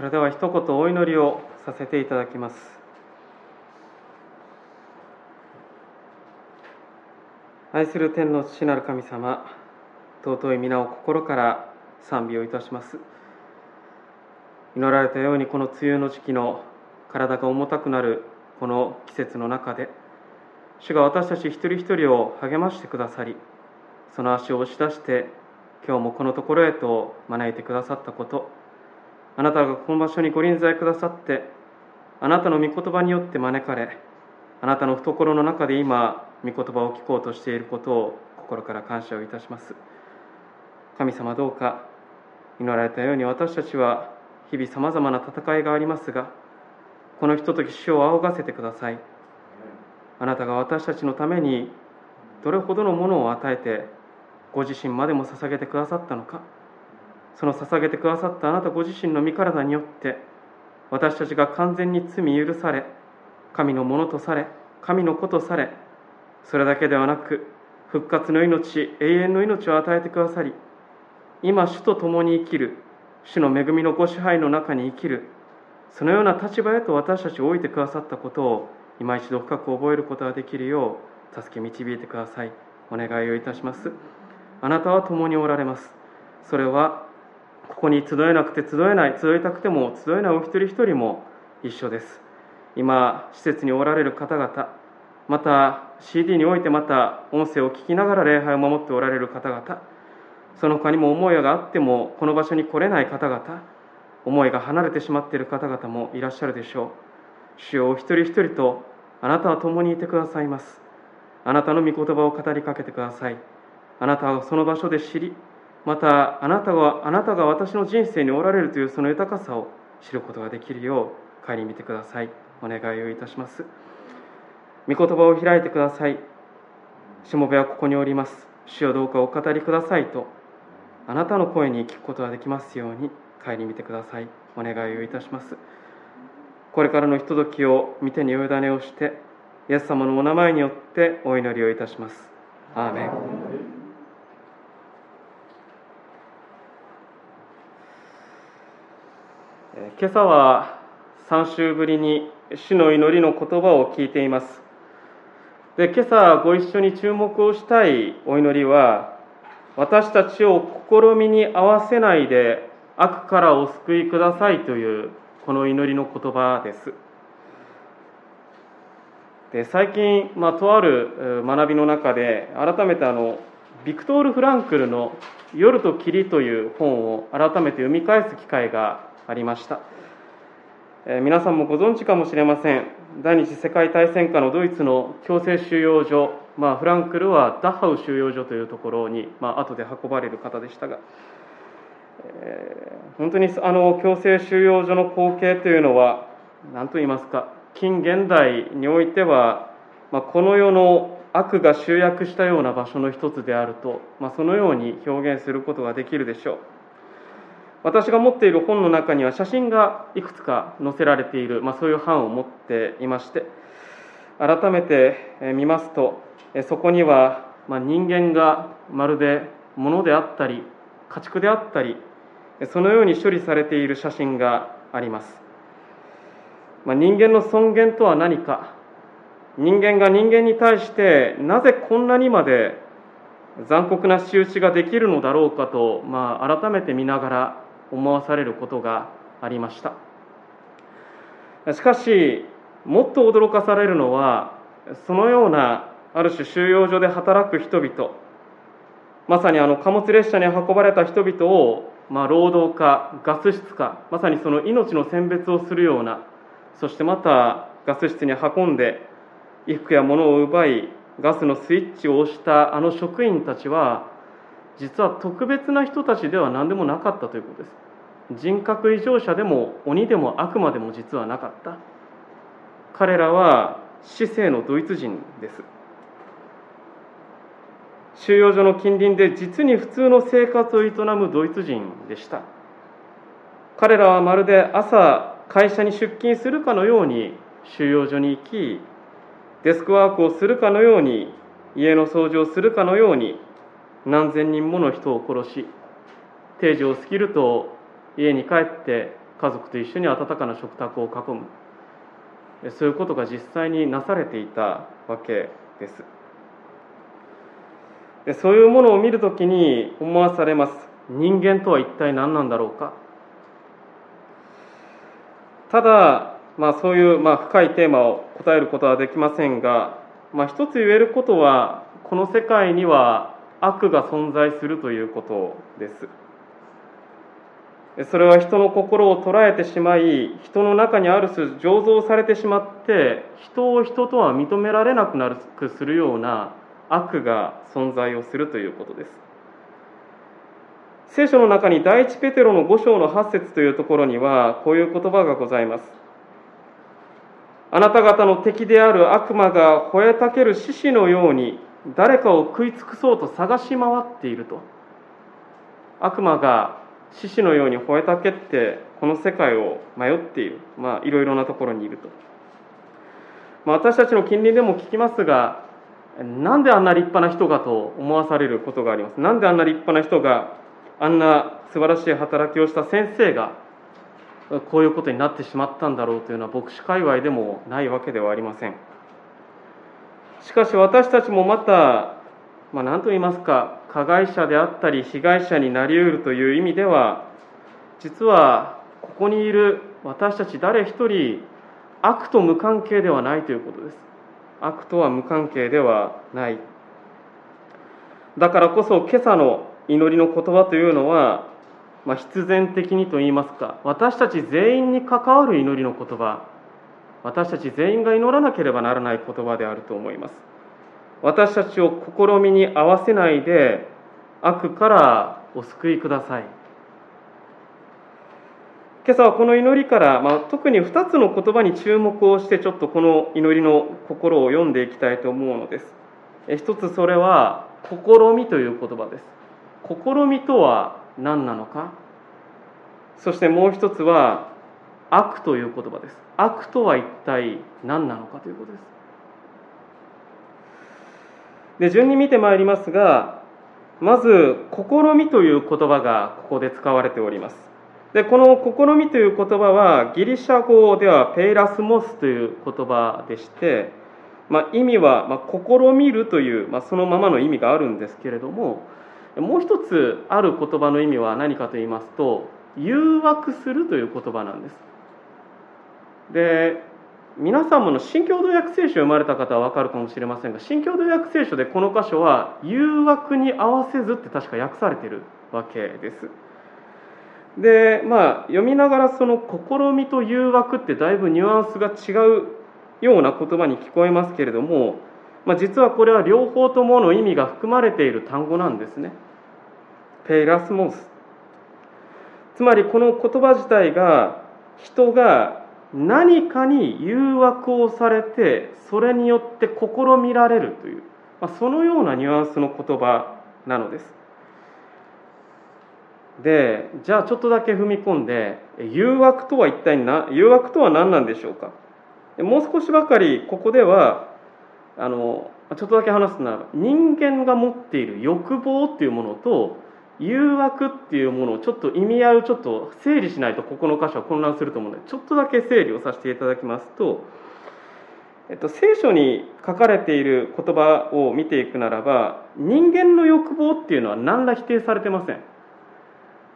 それでは一言お祈りをさせていただきます。愛する天の父なる神様尊い皆を心から賛美をいたします。祈られたようにこの梅雨の時期の体が重たくなるこの季節の中で主が私たち一人一人を励ましてくださりその足を押し出して今日もこのところへと招いてくださったことあなたがこの場所にご臨在くださってあなたの御言葉によって招かれあなたの懐の中で今御言葉を聞こうとしていることを心から感謝をいたします。神様どうか祈られたように私たちは日々さまざまな戦いがありますがこのひととき主を仰がせてください。あなたが私たちのためにどれほどのものを与えてご自身までも捧げてくださったのか。その捧げてくださったあなたご自身の身体によって私たちが完全に罪許され神のものとされ神の子とされそれだけではなく復活の命永遠の命を与えてくださり今主と共に生きる主の恵みのご支配の中に生きるそのような立場へと私たちを置いてくださったことを今一度深く覚えることができるよう助け導いてください。お願いをいたします。あなたは共におられます。それはここに集えなくて集えない集いたくても集えないお一人一人も一緒です。今施設におられる方々また CD においてまた音声を聞きながら礼拝を守っておられる方々その他にも思いがあってもこの場所に来れない方々思いが離れてしまっている方々もいらっしゃるでしょう。主よお一人一人とあなたは共にいてくださいます。あなたの御言葉を語りかけてください。あなたはその場所で知りまたあなたがあなたが私の人生におられるというその豊かさを知ることができるよう帰り見てください。お願いをいたします。御言葉を開いてください。しもべはここにおります。主よどうかお語りくださいとあなたの声に聞くことができますように帰り見てください。お願いをいたします。これからのひとときを見てにお委ねをしてイエス様のお名前によってお祈りをいたします。アーメン。今朝は3週ぶりに主の祈りの言葉を聞いています。で今朝ご一緒に注目をしたいお祈りは私たちを試みに合わせないで悪からお救いくださいというこの祈りの言葉です。で最近、まあ、とある学びの中で改めてあのビクトール・フランクルの「夜と霧」という本を改めて読み返す機会がありました、えー、皆さんもご存知かもしれません。第二次世界大戦下のドイツの強制収容所、まあ、フランクルはダッハウ収容所というところに、まあ後で運ばれる方でしたが、えー、本当にあの強制収容所の光景というのは何と言いますか近現代においては、まあ、この世の悪が集約したような場所の一つであると、まあ、そのように表現することができるでしょう。私が持っている本の中には写真がいくつか載せられている、まあ、そういう版を持っていまして改めて見ますとそこには、人間がまるで物であったり家畜であったりそのように処理されている写真があります、まあ、人間の尊厳とは何か。人間が人間に対してなぜこんなにまで残酷な仕打ちができるのだろうかと、まあ、改めて見ながら思わされることがありました。しかしもっと驚かされるのはそのようなある種収容所で働く人々まさにあの貨物列車に運ばれた人々を、まあ、労働家ガス室かまさにその命の選別をするようなそしてまたガス室に運んで衣服や物を奪いガスのスイッチを押したあの職員たちは実は特別な人たちでは何でもなかったということです。人格異常者でも鬼でも悪魔でも実はなかった。彼らは市政のドイツ人です。収容所の近隣で実に普通の生活を営むドイツ人でした。彼らはまるで朝会社に出勤するかのように収容所に行きデスクワークをするかのように家の掃除をするかのように何千人もの人を殺し定時を過ぎると家に帰って家族と一緒に温かな食卓を囲む。そういうことが実際になされていたわけです。でそういうものを見るときに思わされます。人間とは一体何なんだろうか。ただ、まあ、そういう、まあ、深いテーマを答えることはできませんが、まあ、一つ言えることはこの世界には悪が存在するということです。それは人の心を捉えてしまい人の中にある種醸造されてしまって人を人とは認められなくなるくするような悪が存在をするということです。聖書の中に第一ペテロの5章の8節というところにはこういう言葉がございます。あなた方の敵である悪魔が吠えたける獅子のように誰かを食い尽くそうと探し回っていると。悪魔が獅子のように吠えたけってこの世界を迷っている。まあいろいろなところにいると、まあ、私たちの近隣でも聞きますがなんであんな立派な人がと思わされることがあります。なんであんな立派な人があんな素晴らしい働きをした先生がこういうことになってしまったんだろうというのは牧師界隈でもないわけではありません。しかし私たちもまた、まあ、何と言いますか加害者であったり被害者になりうるという意味では実はここにいる私たち誰一人悪と無関係ではないということです。悪とは無関係ではない。だからこそ今朝の祈りの言葉というのは、まあ、必然的にと言いますか私たち全員に関わる祈りの言葉。私たち全員が祈らなければならない言葉であると思います。私たちを試みに合わせないで悪からお救いください。今朝はこの祈りから、まあ、特に2つの言葉に注目をしてちょっとこの祈りの心を読んでいきたいと思うのです。一つそれは試みという言葉です。試みとは何なのか？そしてもう一つは悪という言葉です。悪とは一体何なのかということです。で順に見てまいりますがまず「試み」という言葉がここで使われております。でこの「試み」という言葉はギリシャ語ではペイラスモスという言葉でして、まあ、意味は、まあ、試みるという、まあ、そのままの意味があるんですけれどももう一つある言葉の意味は何かと言いますと誘惑するという言葉なんです。で皆さんもの新共同訳聖書を読まれた方は分かるかもしれませんが新共同訳聖書でこの箇所は誘惑に合わせずって確か訳されてるわけですでまあ読みながらその試みと誘惑ってだいぶニュアンスが違うような言葉に聞こえますけれどもまあ、実はこれは両方ともの意味が含まれている単語なんですね。ペイラスモス。つまりこの言葉自体が人が何かに誘惑をされてそれによって試みられるという、まあ、そのようなニュアンスの言葉なのです。でじゃあちょっとだけ踏み込んで誘惑とは一体な誘惑とは何なんでしょうか？もう少しばかりここではあのちょっとだけ話すなら人間が持っている欲望っていうものと誘惑っていうものをちょっと意味合いをちょっと整理しないとここの箇所は混乱すると思うのでちょっとだけ整理をさせていただきますと、えっと、聖書に書かれている言葉を見ていくならば人間の欲望っていうのは何ら否定されてません。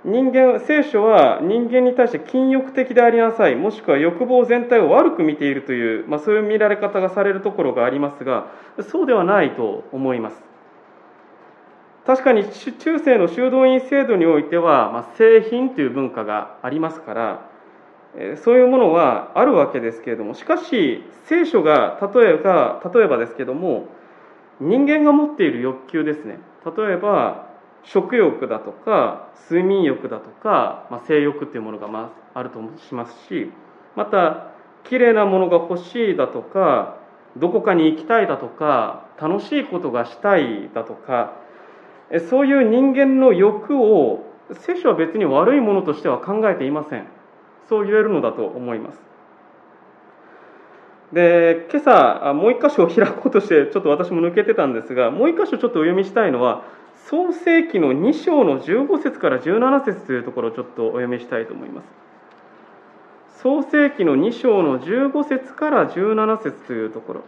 人間聖書は人間に対して禁欲的でありなさいもしくは欲望全体を悪く見ているという、まあ、そういう見られ方がされるところがありますがそうではないと思います確かに中世の修道院制度においては、まあ、製品という文化がありますからそういうものはあるわけですけれどもしかし聖書が例えば例えばですけども人間が持っている欲求ですね。例えば食欲だとか睡眠欲だとか、まあ、性欲っていうものがまああるとしますしまた綺麗なものが欲しいだとかどこかに行きたいだとか楽しいことがしたいだとかそういう人間の欲を聖書は別に悪いものとしては考えていません。そう言えるのだと思います。で今朝もう一箇所を開こうとしてちょっと私も抜けてたんですがもう一箇所ちょっとお読みしたいのは創世記の2章の15節から17節というところをちょっとお読みしたいと思います。創世記の2章の15節から17節というところ。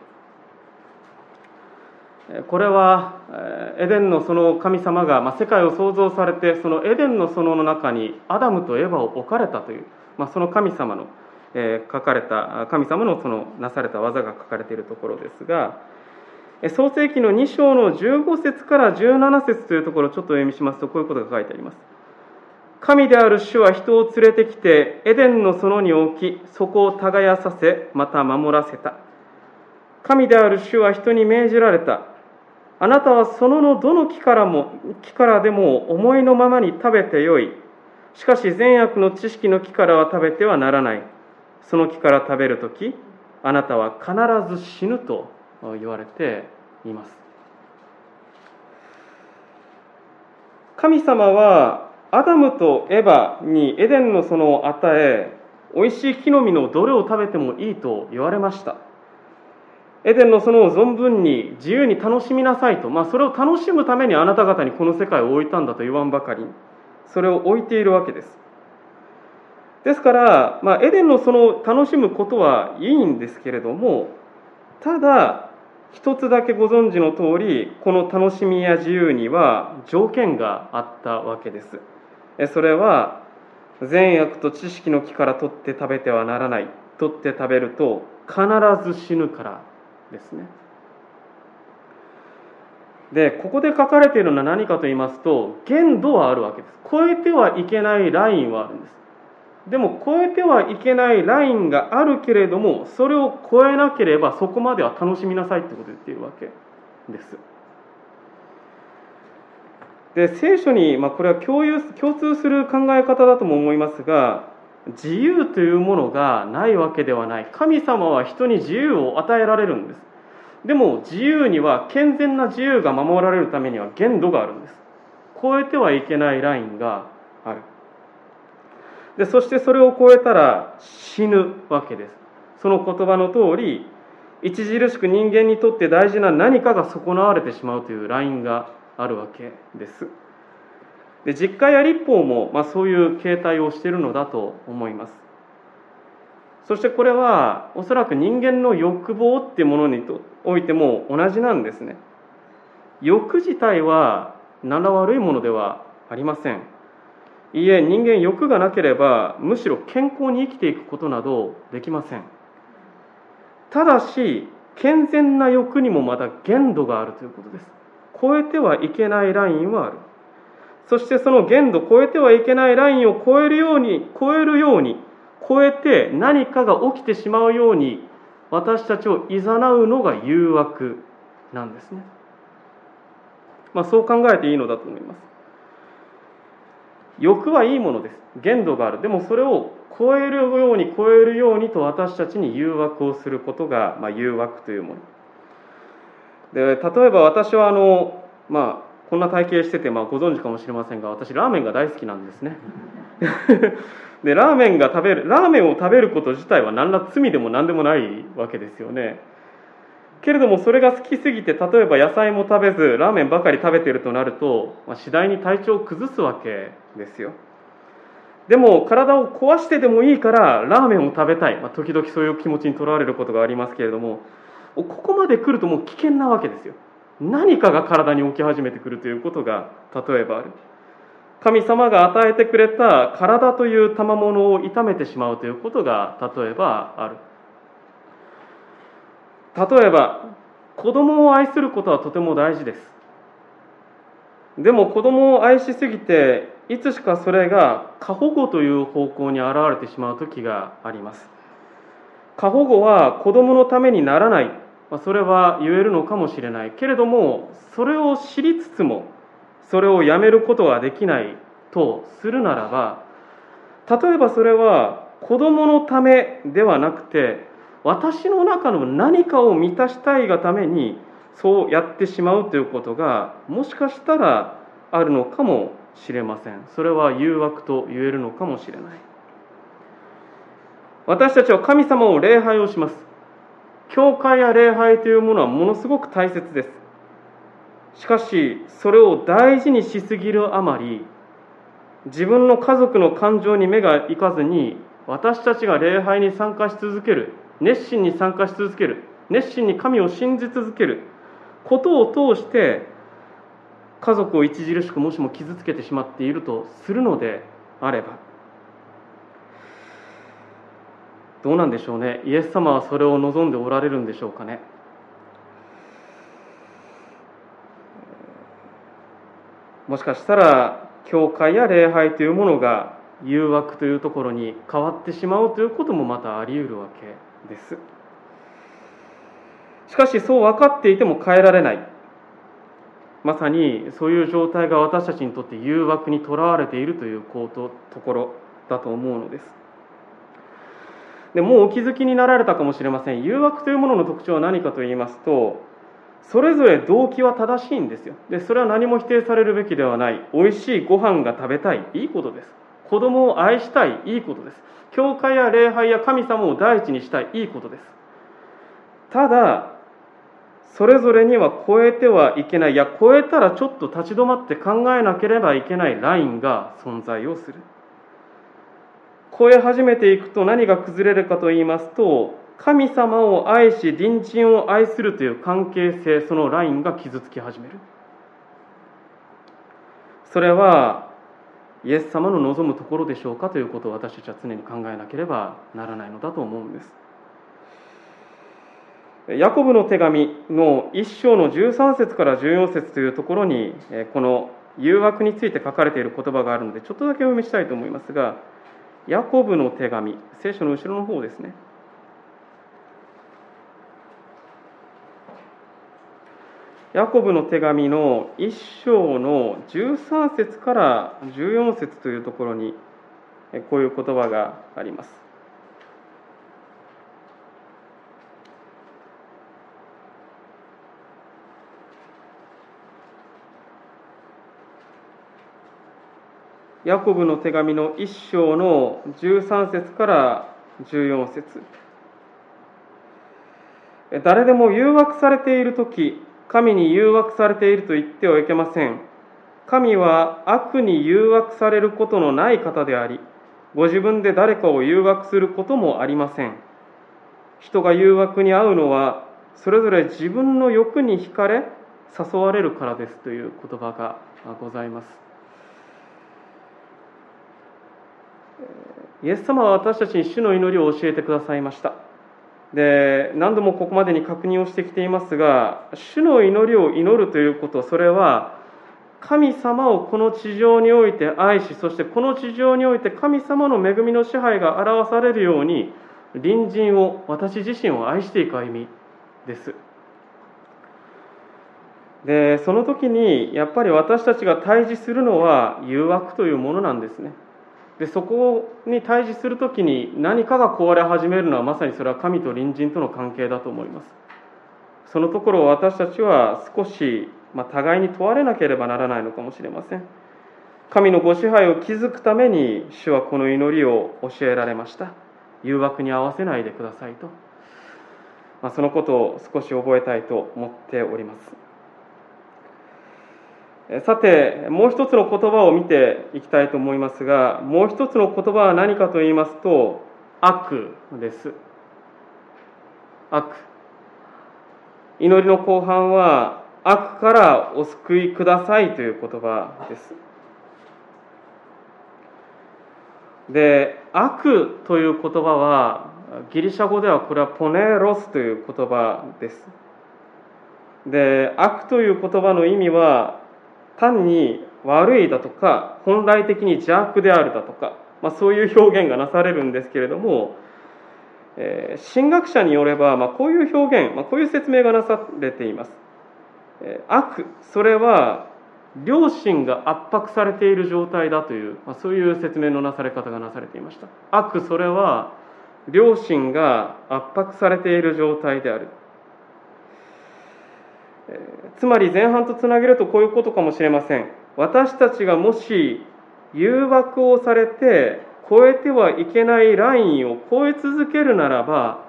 これはエデンのその神様が、ま、世界を創造されてそのエデンの園の中にアダムとエバを置かれたという、まあ、その神様の、え、書かれた神様のそのなされた技が書かれているところですが創世記の2章の15節から17節というところをちょっとお読みしますとこういうことが書いてあります。神である主は人を連れてきてエデンの園に置きそこを耕させまた守らせた。神である主は人に命じられた。あなたはそののどの木からも木からでも思いのままに食べてよい。しかし善悪の知識の木からは食べてはならない。その木から食べるとき、あなたは必ず死ぬと言われています。神様はアダムとエバにエデンの園を与え、おいしい木の実のどれを食べてもいいと言われました。エデンの園を存分に自由に楽しみなさいと、まあ、それを楽しむためにあなた方にこの世界を置いたんだと言わんばかり。それを置いているわけです。ですから、まあ、エデンの園を楽しむことはいいんですけれどもただ一つだけご存知の通りこの楽しみや自由には条件があったわけです。それは善悪と知識の木から取って食べてはならない。取って食べると必ず死ぬから。ですね。でここで書かれているのは何かと言いますと限度はあるわけです。超えてはいけないラインはあるんです。でも超えてはいけないラインがあるけれどもそれを超えなければそこまでは楽しみなさいってことを言っているわけです。で聖書に、まあ、これは共有共通する考え方だとも思いますが自由というものがないわけではない。神様は人に自由を与えられるんです。でも自由には健全な自由が守られるためには限度があるんです。超えてはいけないラインがある。でそしてそれを超えたら死ぬわけです。その言葉の通り著しく人間にとって大事な何かが損なわれてしまうというラインがあるわけです。で実家や立法も、まあ、そういう形態をしているのだと思います。そしてこれはおそらく人間の欲望っていうものにおいても同じなんですね。欲自体は何ら悪いものではありません。いいえ人間欲がなければむしろ健康に生きていくことなどできません。ただし健全な欲にもまた限度があるということです。超えてはいけないラインはある。そしてその限度超えてはいけないラインを超えるように超えるように超えて何かが起きてしまうように私たちを誘うのが誘惑なんですね、まあ、そう考えていいのだと思います。欲はいいものです。限度がある。でもそれを超えるように超えるようにと私たちに誘惑をすることが、まあ、誘惑というもの。で例えば私はあのまあこんな体型してて、まあ、ご存知かもしれませんが私ラーメンが大好きなんですね。でラーメンが食べるラーメンを食べること自体は何ら罪でも何でもないわけですよね。けれどもそれが好きすぎて例えば野菜も食べずラーメンばかり食べてるとなると、まあ、次第に体調を崩すわけですよ。でも体を壊してでもいいからラーメンを食べたい、まあ、時々そういう気持ちにとらわれることがありますけれどもここまで来るともう危険なわけですよ。何かが体に起き始めてくるということが例えばある。神様が与えてくれた体という賜物を痛めてしまうということが例えばある。例えば子供を愛することはとても大事です。でも子供を愛しすぎていつしかそれが過保護という方向に現れてしまう時があります。過保護は子供のためにならない。まあそれは言えるのかもしれないけれどもそれを知りつつもそれをやめることができないとするならば例えばそれは子供のためではなくて私の中の何かを満たしたいがためにそうやってしまうということがもしかしたらあるのかもしれません。それは誘惑と言えるのかもしれない。私たちは神様を礼拝をします。教会や礼拝というものはものすごく大切です。しかしそれを大事にしすぎるあまり自分の家族の感情に目がいかずに私たちが礼拝に参加し続ける熱心に参加し続ける熱心に神を信じ続けることを通して家族を著しくもしも傷つけてしまっているとするのであればどうなんでしょうね。イエス様はそれを望んでおられるんでしょうかね。もしかしたら教会や礼拝というものが誘惑というところに変わってしまうということもまたあり得るわけです。しかしそう分かっていても変えられない。まさにそういう状態が私たちにとって誘惑にとらわれているということところだと思うのです。でもうお気づきになられたかもしれません。誘惑というものの特徴は何かと言いますとそれぞれ動機は正しいんですよ。でそれは何も否定されるべきではない。美味しいご飯が食べたい。いいことです。子供を愛したい。いいことです。教会や礼拝や神様を第一にしたい。いいことです。ただそれぞれには超えてはいけない。いや超えたらちょっと立ち止まって考えなければいけないラインが存在をする。超え始めていくと何が崩れるかと言いますと神様を愛し隣人を愛するという関係性そのラインが傷つき始める。それはイエス様の望むところでしょうかということを私たちは常に考えなければならないのだと思うんです。ヤコブの手紙の1章の13節から14節というところにこの誘惑について書かれている言葉があるのでちょっとだけお読みしたいと思いますがヤコブの手紙聖書の後ろの方ですねヤコブの手紙の1章の13節から14節というところにこういう言葉があります。ヤコブの手紙の1章の13節から14節誰でも誘惑されている時神に誘惑されていると言ってはいけません。神は悪に誘惑されることのない方であり、ご自分で誰かを誘惑することもありません。人が誘惑に遭うのは、それぞれ自分の欲に惹かれ、誘われるからですという言葉がございます。イエス様は私たちに主の祈りを教えてくださいました。で何度もここまでに確認をしてきていますが主の祈りを祈るということそれは神様をこの地上において愛しそしてこの地上において神様の恵みの支配が表されるように隣人を私自身を愛していく歩みですでその時にやっぱり私たちが対峙するのは誘惑というものなんですねでそこに対峙する時に何かが壊れ始めるのはまさにそれは神と隣人との関係だと思います。そのところを私たちは少し、まあ、互いに問われなければならないのかもしれません。神のご支配を築くために主はこの祈りを教えられました。誘惑に合わせないでくださいと、まあ、そのことを少し覚えたいと思っております。さて、もう一つの言葉を見ていきたいと思いますが、もう一つの言葉は何かと言いますと、悪です。悪。祈りの後半は、悪からお救いくださいという言葉です。で、悪という言葉は、ギリシャ語ではこれはポネロスという言葉です。で、悪という言葉の意味は、単に悪いだとか本来的に邪悪であるだとか、まあ、そういう表現がなされるんですけれども、えー、神学者によれば、まあ、こういう表現、まあ、こういう説明がなされています、えー、悪それは良心が圧迫されている状態だという、まあ、そういう説明のなされ方がなされていました。悪それは良心が圧迫されている状態である。つまり前半とつなげるとこういうことかもしれません。私たちがもし誘惑をされて超えてはいけないラインを超え続けるならば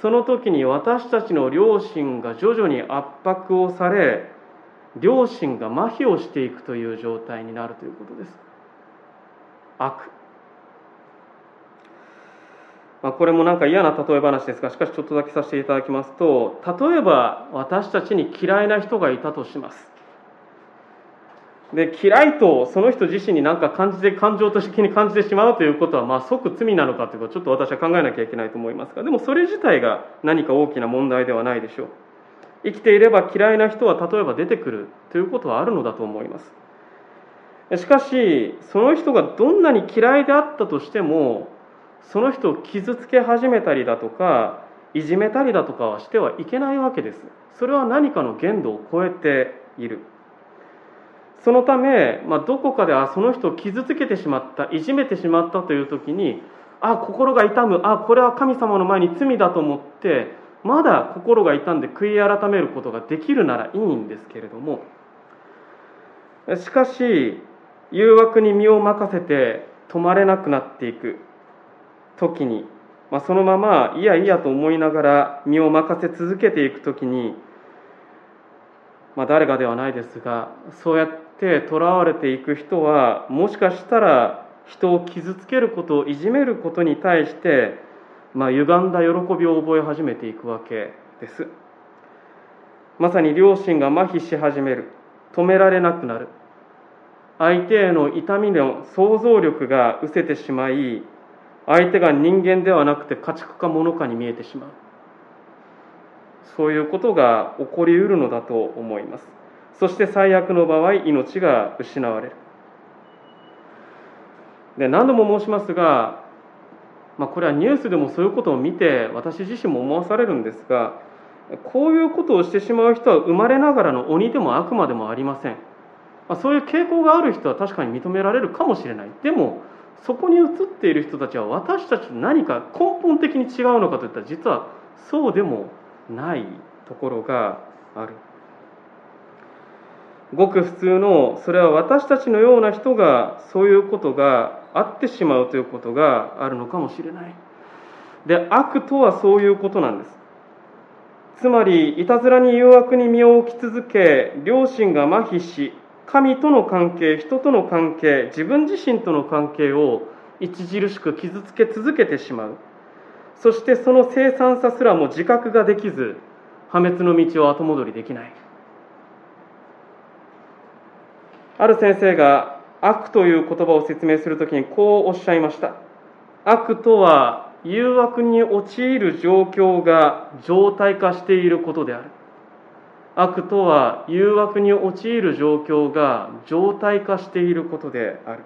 その時に私たちの良心が徐々に圧迫をされ良心が麻痺をしていくという状態になるということです。悪。まあ、これもなんか嫌な例え話ですがしかしちょっとだけさせていただきますと例えば私たちに嫌いな人がいたとします。で嫌いとその人自身に何か感じて感情的に感じてしまうということは、まあ、即罪なのかということをちょっと私は考えなきゃいけないと思いますがでもそれ自体が何か大きな問題ではないでしょう。生きていれば嫌いな人は例えば出てくるということはあるのだと思います。しかしその人がどんなに嫌いであったとしてもその人を傷つけ始めたりだとかいじめたりだとかはしてはいけないわけです。それは何かの限度を超えている。そのため、まあ、どこかであその人を傷つけてしまったいじめてしまったという時にあ心が痛むあこれは神様の前に罪だと思ってまだ心が痛んで悔い改めることができるならいいんですけれどもしかし誘惑に身を任せて止まれなくなっていく。時に、まあ、そのままいやいやと思いながら身を任せ続けていく時に、まあ、誰がではないですがそうやってとらわれていく人はもしかしたら人を傷つけることをいじめることに対して、まあ、歪んだ喜びを覚え始めていくわけです。まさに両親が麻痺し始める。止められなくなる。相手への痛みの想像力が失せてしまい相手が人間ではなくて家畜か物かに見えてしまう。そういうことが起こりうるのだと思います。そして最悪の場合命が失われる。で何度も申しますが、まあ、これはニュースでもそういうことを見て私自身も思わされるんですがこういうことをしてしまう人は生まれながらの鬼でも悪魔でもありません、まあ、そういう傾向がある人は確かに認められるかもしれない。でもそこに映っている人たちは私たちと何か根本的に違うのかといったら実はそうでもないところがある。ごく普通のそれは私たちのような人がそういうことがあってしまうということがあるのかもしれない。で悪とはそういうことなんです。つまりいたずらに誘惑に身を置き続け両親が麻痺し神との関係人との関係自分自身との関係を著しく傷つけ続けてしまう。そしてその凄惨さすらも自覚ができず破滅の道を後戻りできない。ある先生が悪という言葉を説明するときにこうおっしゃいました。悪とは誘惑に陥る状況が常態化していることである。悪とは誘惑に陥る状況が常態化していることである。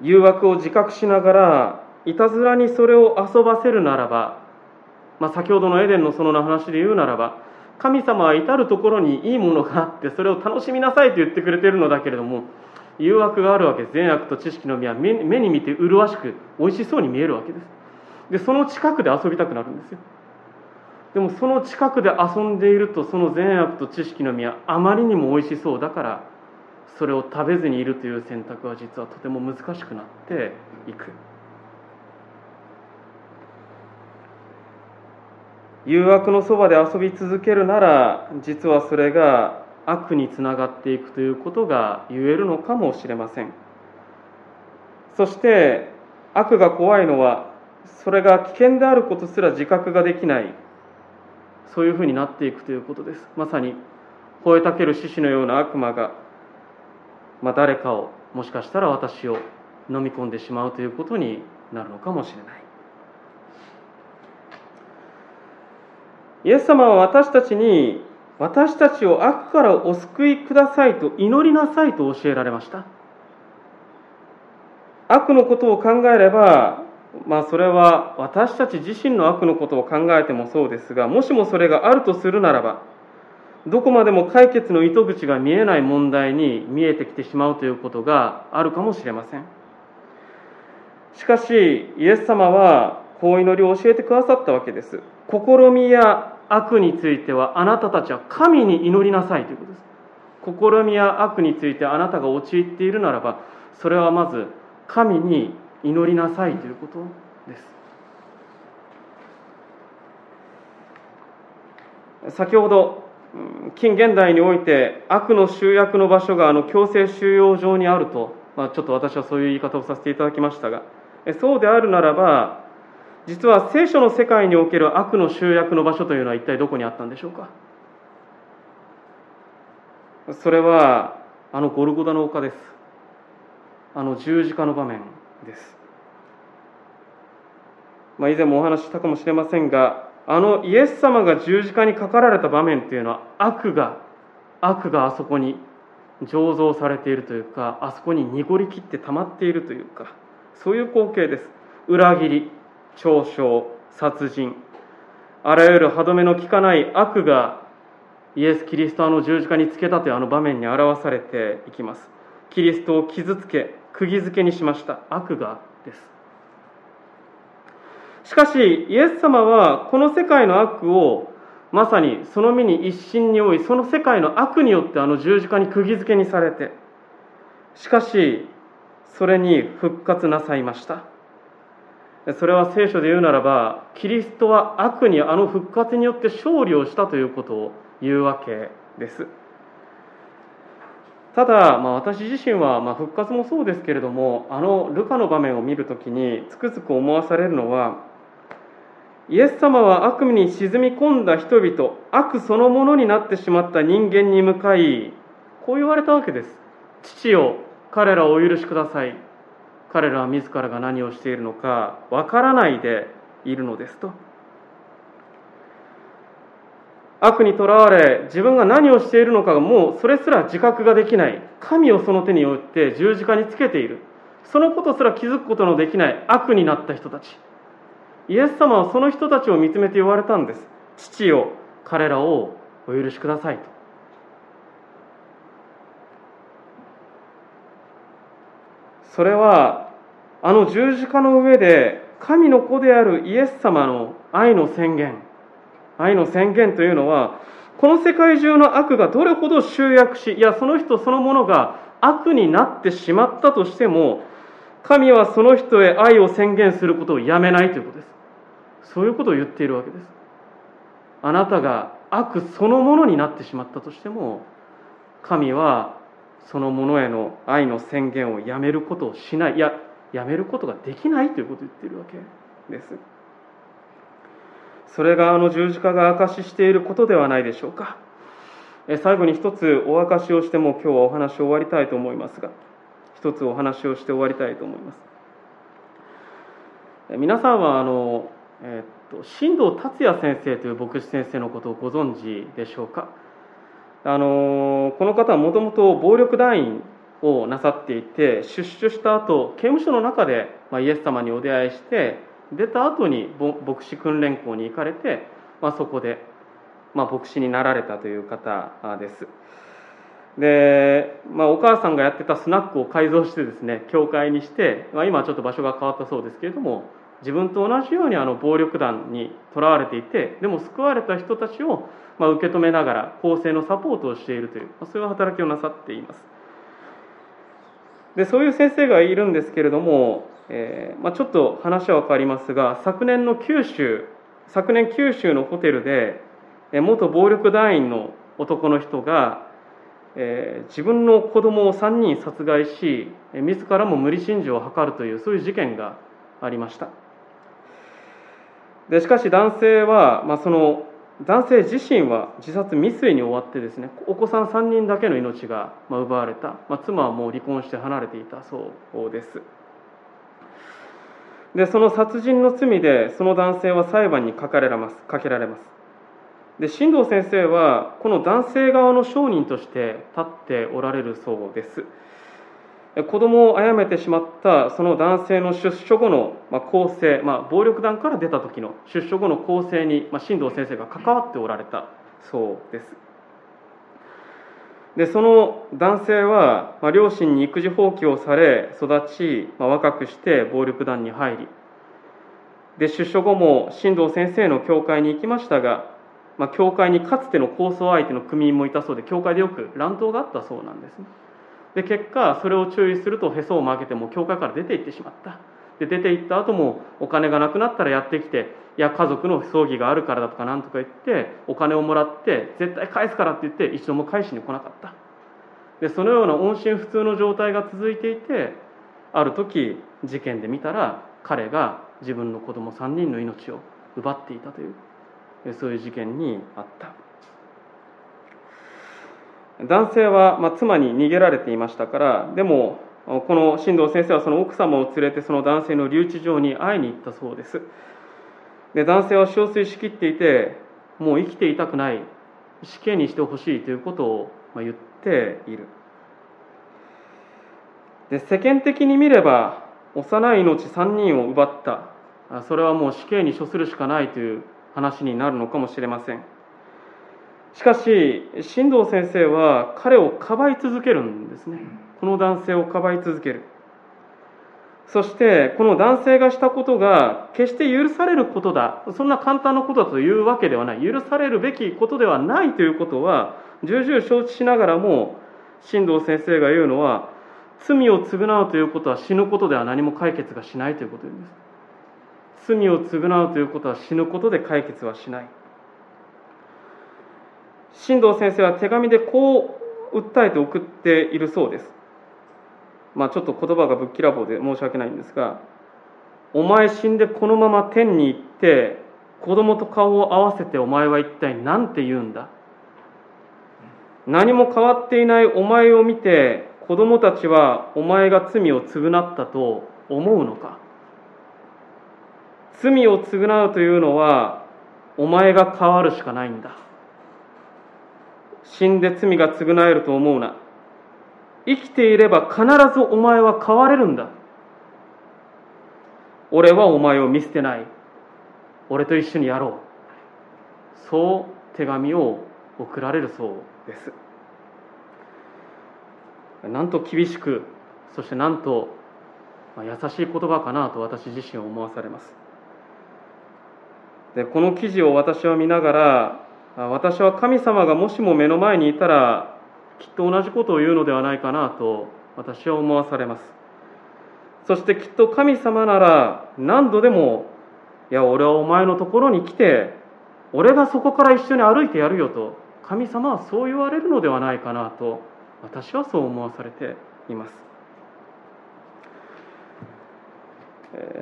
誘惑を自覚しながらいたずらにそれを遊ばせるならば、まあ、先ほどのエデンの園の話で言うならば神様は至る所にいいものがあってそれを楽しみなさいと言ってくれているのだけれども誘惑があるわけ善悪と知識の実は目に見て麗しく美味しそうに見えるわけです。でその近くで遊びたくなるんですよ。でもその近くで遊んでいるとその善悪と知識の実はあまりにも美味しそうだからそれを食べずにいるという選択は実はとても難しくなっていく。誘惑のそばで遊び続けるなら実はそれが悪につながっていくということが言えるのかもしれません。そして悪が怖いのはそれが危険であることすら自覚ができない。そういうふうになっていくということです。まさに吠えたける獅子のような悪魔が、まあ、誰かをもしかしたら私を飲み込んでしまうということになるのかもしれない。イエス様は私たちに私たちを悪からお救いくださいと祈りなさいと教えられました。悪のことを考えればまあ、それは私たち自身の悪のことを考えてもそうですがもしもそれがあるとするならばどこまでも解決の糸口が見えない問題に見えてきてしまうということがあるかもしれません。しかしイエス様はこう祈りを教えてくださったわけです。試みや悪についてはあなたたちは神に祈りなさいということです。試みや悪についてあなたが陥っているならばそれはまず神に祈りなさいということです。先ほど近現代において悪の集約の場所があの強制収容所にあると、まあ、ちょっと私はそういう言い方をさせていただきましたがそうであるならば実は聖書の世界における悪の集約の場所というのは一体どこにあったんでしょうか？それはあのゴルゴダの丘です。あの十字架の場面。です。まあ、以前もお話ししたかもしれませんがあのイエス様が十字架にかかられた場面というのは悪が悪があそこに醸造されているというかあそこに濁りきって溜まっているというかそういう光景です。裏切り嘲笑殺人。あらゆる歯止めの効かない悪がイエス・キリストあの十字架につけたというあの場面に表されていきます。キリストを傷つけ釘付けにしました。悪がです。しかしイエス様はこの世界の悪をまさにその身に一心に負いその世界の悪によってあの十字架に釘付けにされてしかしそれに復活なさいました。それは聖書で言うならばキリストは悪にあの復活によって勝利をしたということを言うわけです。ただ、まあ、私自身は、まあ、復活もそうですけれどもあのルカの場面を見るときにつくづく思わされるのはイエス様は悪夢に沈み込んだ人々悪そのものになってしまった人間に向かいこう言われたわけです。父よ彼らをお許しください。彼らは自らが何をしているのかわからないでいるのですと。悪にとらわれ自分が何をしているのかがもうそれすら自覚ができない。神をその手によって十字架につけている。そのことすら気づくことのできない。悪になった人たち。イエス様はその人たちを見つめて言われたんです。父よ彼らをお許しくださいと。それはあの十字架の上で神の子であるイエス様の愛の宣言。愛の宣言というのはこの世界中の悪がどれほど集約しいやその人そのものが悪になってしまったとしても神はその人へ愛を宣言することをやめないということです。そういうことを言っているわけです。あなたが悪そのものになってしまったとしても神はそのものへの愛の宣言をやめることをしないいややめることができないということを言っているわけです。それがあの十字架が証ししていることではないでしょうか。最後に一つお証しをしても今日はお話を終わりたいと思いますが一つお話をして終わりたいと思います。皆さんはあのえ、っと新藤達也先生という牧師先生のことをご存知でしょうか？あのこの方はもともと暴力団員をなさっていて出所した後刑務所の中で、まあ、イエス様にお出会いして出た後に牧師訓練校に行かれて、まあ、そこで、まあ、牧師になられたという方です。で、まあ、お母さんがやってたスナックを改造してですね教会にして、まあ、今ちょっと場所が変わったそうですけれども自分と同じようにあの暴力団にとらわれていてでも救われた人たちをまあ受け止めながら公正のサポートをしているという、まあ、そういう働きをなさっています。でそういう先生がいるんですけれども、えーまあ、ちょっと話は分かりますが昨年の九州昨年九州のホテルで元暴力団員の男の人が、えー、自分の子供を3人殺害し自らも無理心中を図るというそういう事件がありました。でしかし男性は、まあ、その男性自身は自殺未遂に終わってですねお子さん3人だけの命が奪われた、まあ、妻はもう離婚して離れていたそうです。でその殺人の罪でその男性は裁判にかけられますかけられます。で進藤先生はこの男性側の証人として立っておられるそうです。子供を殺めてしまったその男性の出所後の構成、まあ、暴力団から出た時の出所後の構成に、まあ、新藤先生が関わっておられたそうです。でその男性は、まあ、両親に育児放棄をされ育ち、まあ、若くして暴力団に入りで出所後も新藤先生の教会に行きましたが、まあ、教会にかつての抗争相手の組員もいたそうで教会でよく乱闘があったそうなんですね。で結果それを注意するとへそを曲げても教会から出て行ってしまった。で出て行った後もお金がなくなったらやってきていや家族の葬儀があるからだとかなんとか言ってお金をもらって絶対返すからって言って一度も返しに来なかった。でそのような音信不通の状態が続いていてある時事件で見たら彼が自分の子供3人の命を奪っていたというそういう事件にあった。男性は、まあ、妻に逃げられていましたからでもこの進藤先生はその奥様を連れてその男性の留置場に会いに行ったそうです。で男性は憔悴しきっていてもう生きていたくない。死刑にしてほしいということを言っている。で世間的に見れば幼い命3人を奪った。それはもう死刑に処するしかないという話になるのかもしれません。しかし進藤先生は彼をかばい続けるんですね。この男性をかばい続ける。そしてこの男性がしたことが決して許されることだ。そんな簡単なことだというわけではない。許されるべきことではないということは重々承知しながらも進藤先生が言うのは罪を償うということは死ぬことでは何も解決がしないということです。罪を償うということは死ぬことで解決はしない。進藤先生は手紙でこう訴えて送っているそうです。まあちょっと言葉がぶっきらぼうで申し訳ないんですがお前死んでこのまま天に行って子供と顔を合わせてお前は一体何て言うんだ？何も変わっていないお前を見て子供たちはお前が罪を償ったと思うのか？罪を償うというのはお前が変わるしかないんだ。死んで罪が償えると思うな。生きていれば必ずお前は変われるんだ。俺はお前を見捨てない。俺と一緒にやろう。そう手紙を送られるそうです。なんと厳しくそしてなんと優しい言葉かなと私自身思わされます。でこの記事を私は見ながら私は神様がもしも目の前にいたらきっと同じことを言うのではないかなと私は思わされます。そしてきっと神様なら何度でもいや俺はお前のところに来て俺がそこから一緒に歩いてやるよと神様はそう言われるのではないかなと私はそう思わされています。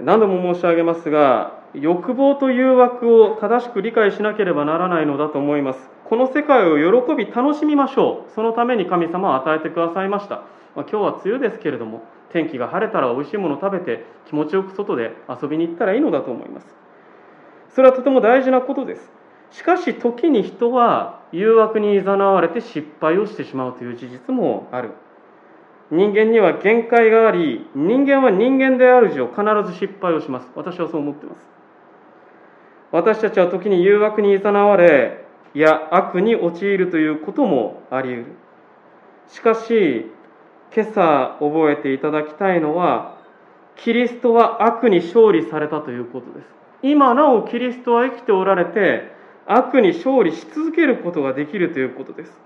何度も申し上げますが欲望と誘惑を正しく理解しなければならないのだと思います。この世界を喜び楽しみましょう。そのために神様は与えてくださいました、まあ、今日は梅雨ですけれども天気が晴れたら美味しいものを食べて気持ちよく外で遊びに行ったらいいのだと思います。それはとても大事なことです。しかし時に人は誘惑にいざなわれて失敗をしてしまうという事実もある。人間には限界があり人間は人間である以上必ず失敗をします。私はそう思っています。私たちは時に誘惑にいざなわれいや悪に陥るということもあり得る。しかし今朝覚えていただきたいのはキリストは悪に勝利されたということです。今なおキリストは生きておられて悪に勝利し続けることができるということです。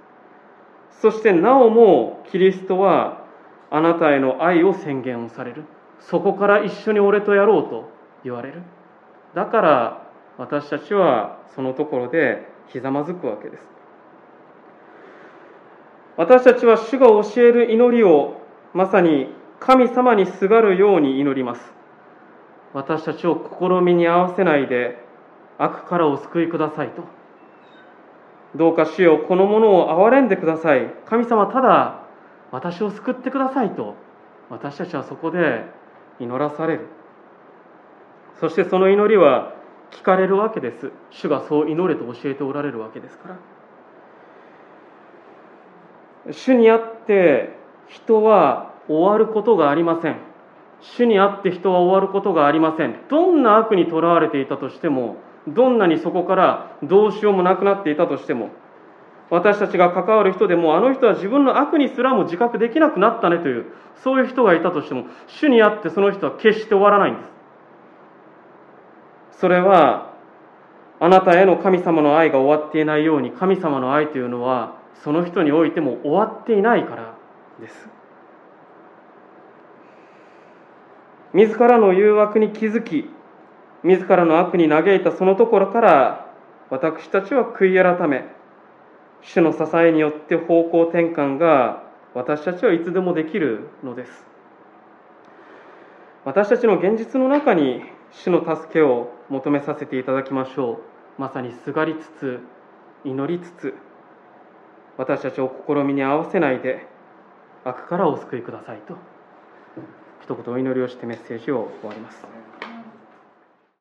そしてなおもキリストはあなたへの愛を宣言をされる。そこから一緒に俺とやろうと言われる。だから私たちはそのところでひざまずくわけです。私たちは主が教える祈りをまさに神様にすがるように祈ります。私たちを試みに合わせないで悪からお救いくださいと。どうか主よこのものを憐れんでください。神様ただ私を救ってくださいと。私たちはそこで祈らされる。そしてその祈りは聞かれるわけです。主がそう祈れと教えておられるわけですから。主にあって人は終わることがありません。主にあって人は終わることがありません。どんな悪にとらわれていたとしてもどんなにそこからどうしようもなくなっていたとしても私たちが関わる人でもあの人は自分の悪にすらも自覚できなくなったねというそういう人がいたとしても主にあってその人は決して終わらないんです。それはあなたへの神様の愛が終わっていないように神様の愛というのはその人においても終わっていないからです。自らの誘惑に気づき自らの悪に嘆いたそのところから私たちは悔い改め主の支えによって方向転換が私たちはいつでもできるのです。私たちの現実の中に主の助けを求めさせていただきましょう。まさにすがりつつ祈りつつ私たちを試みに合わせないで悪からお救いくださいと一言お祈りをしてメッセージを終わります。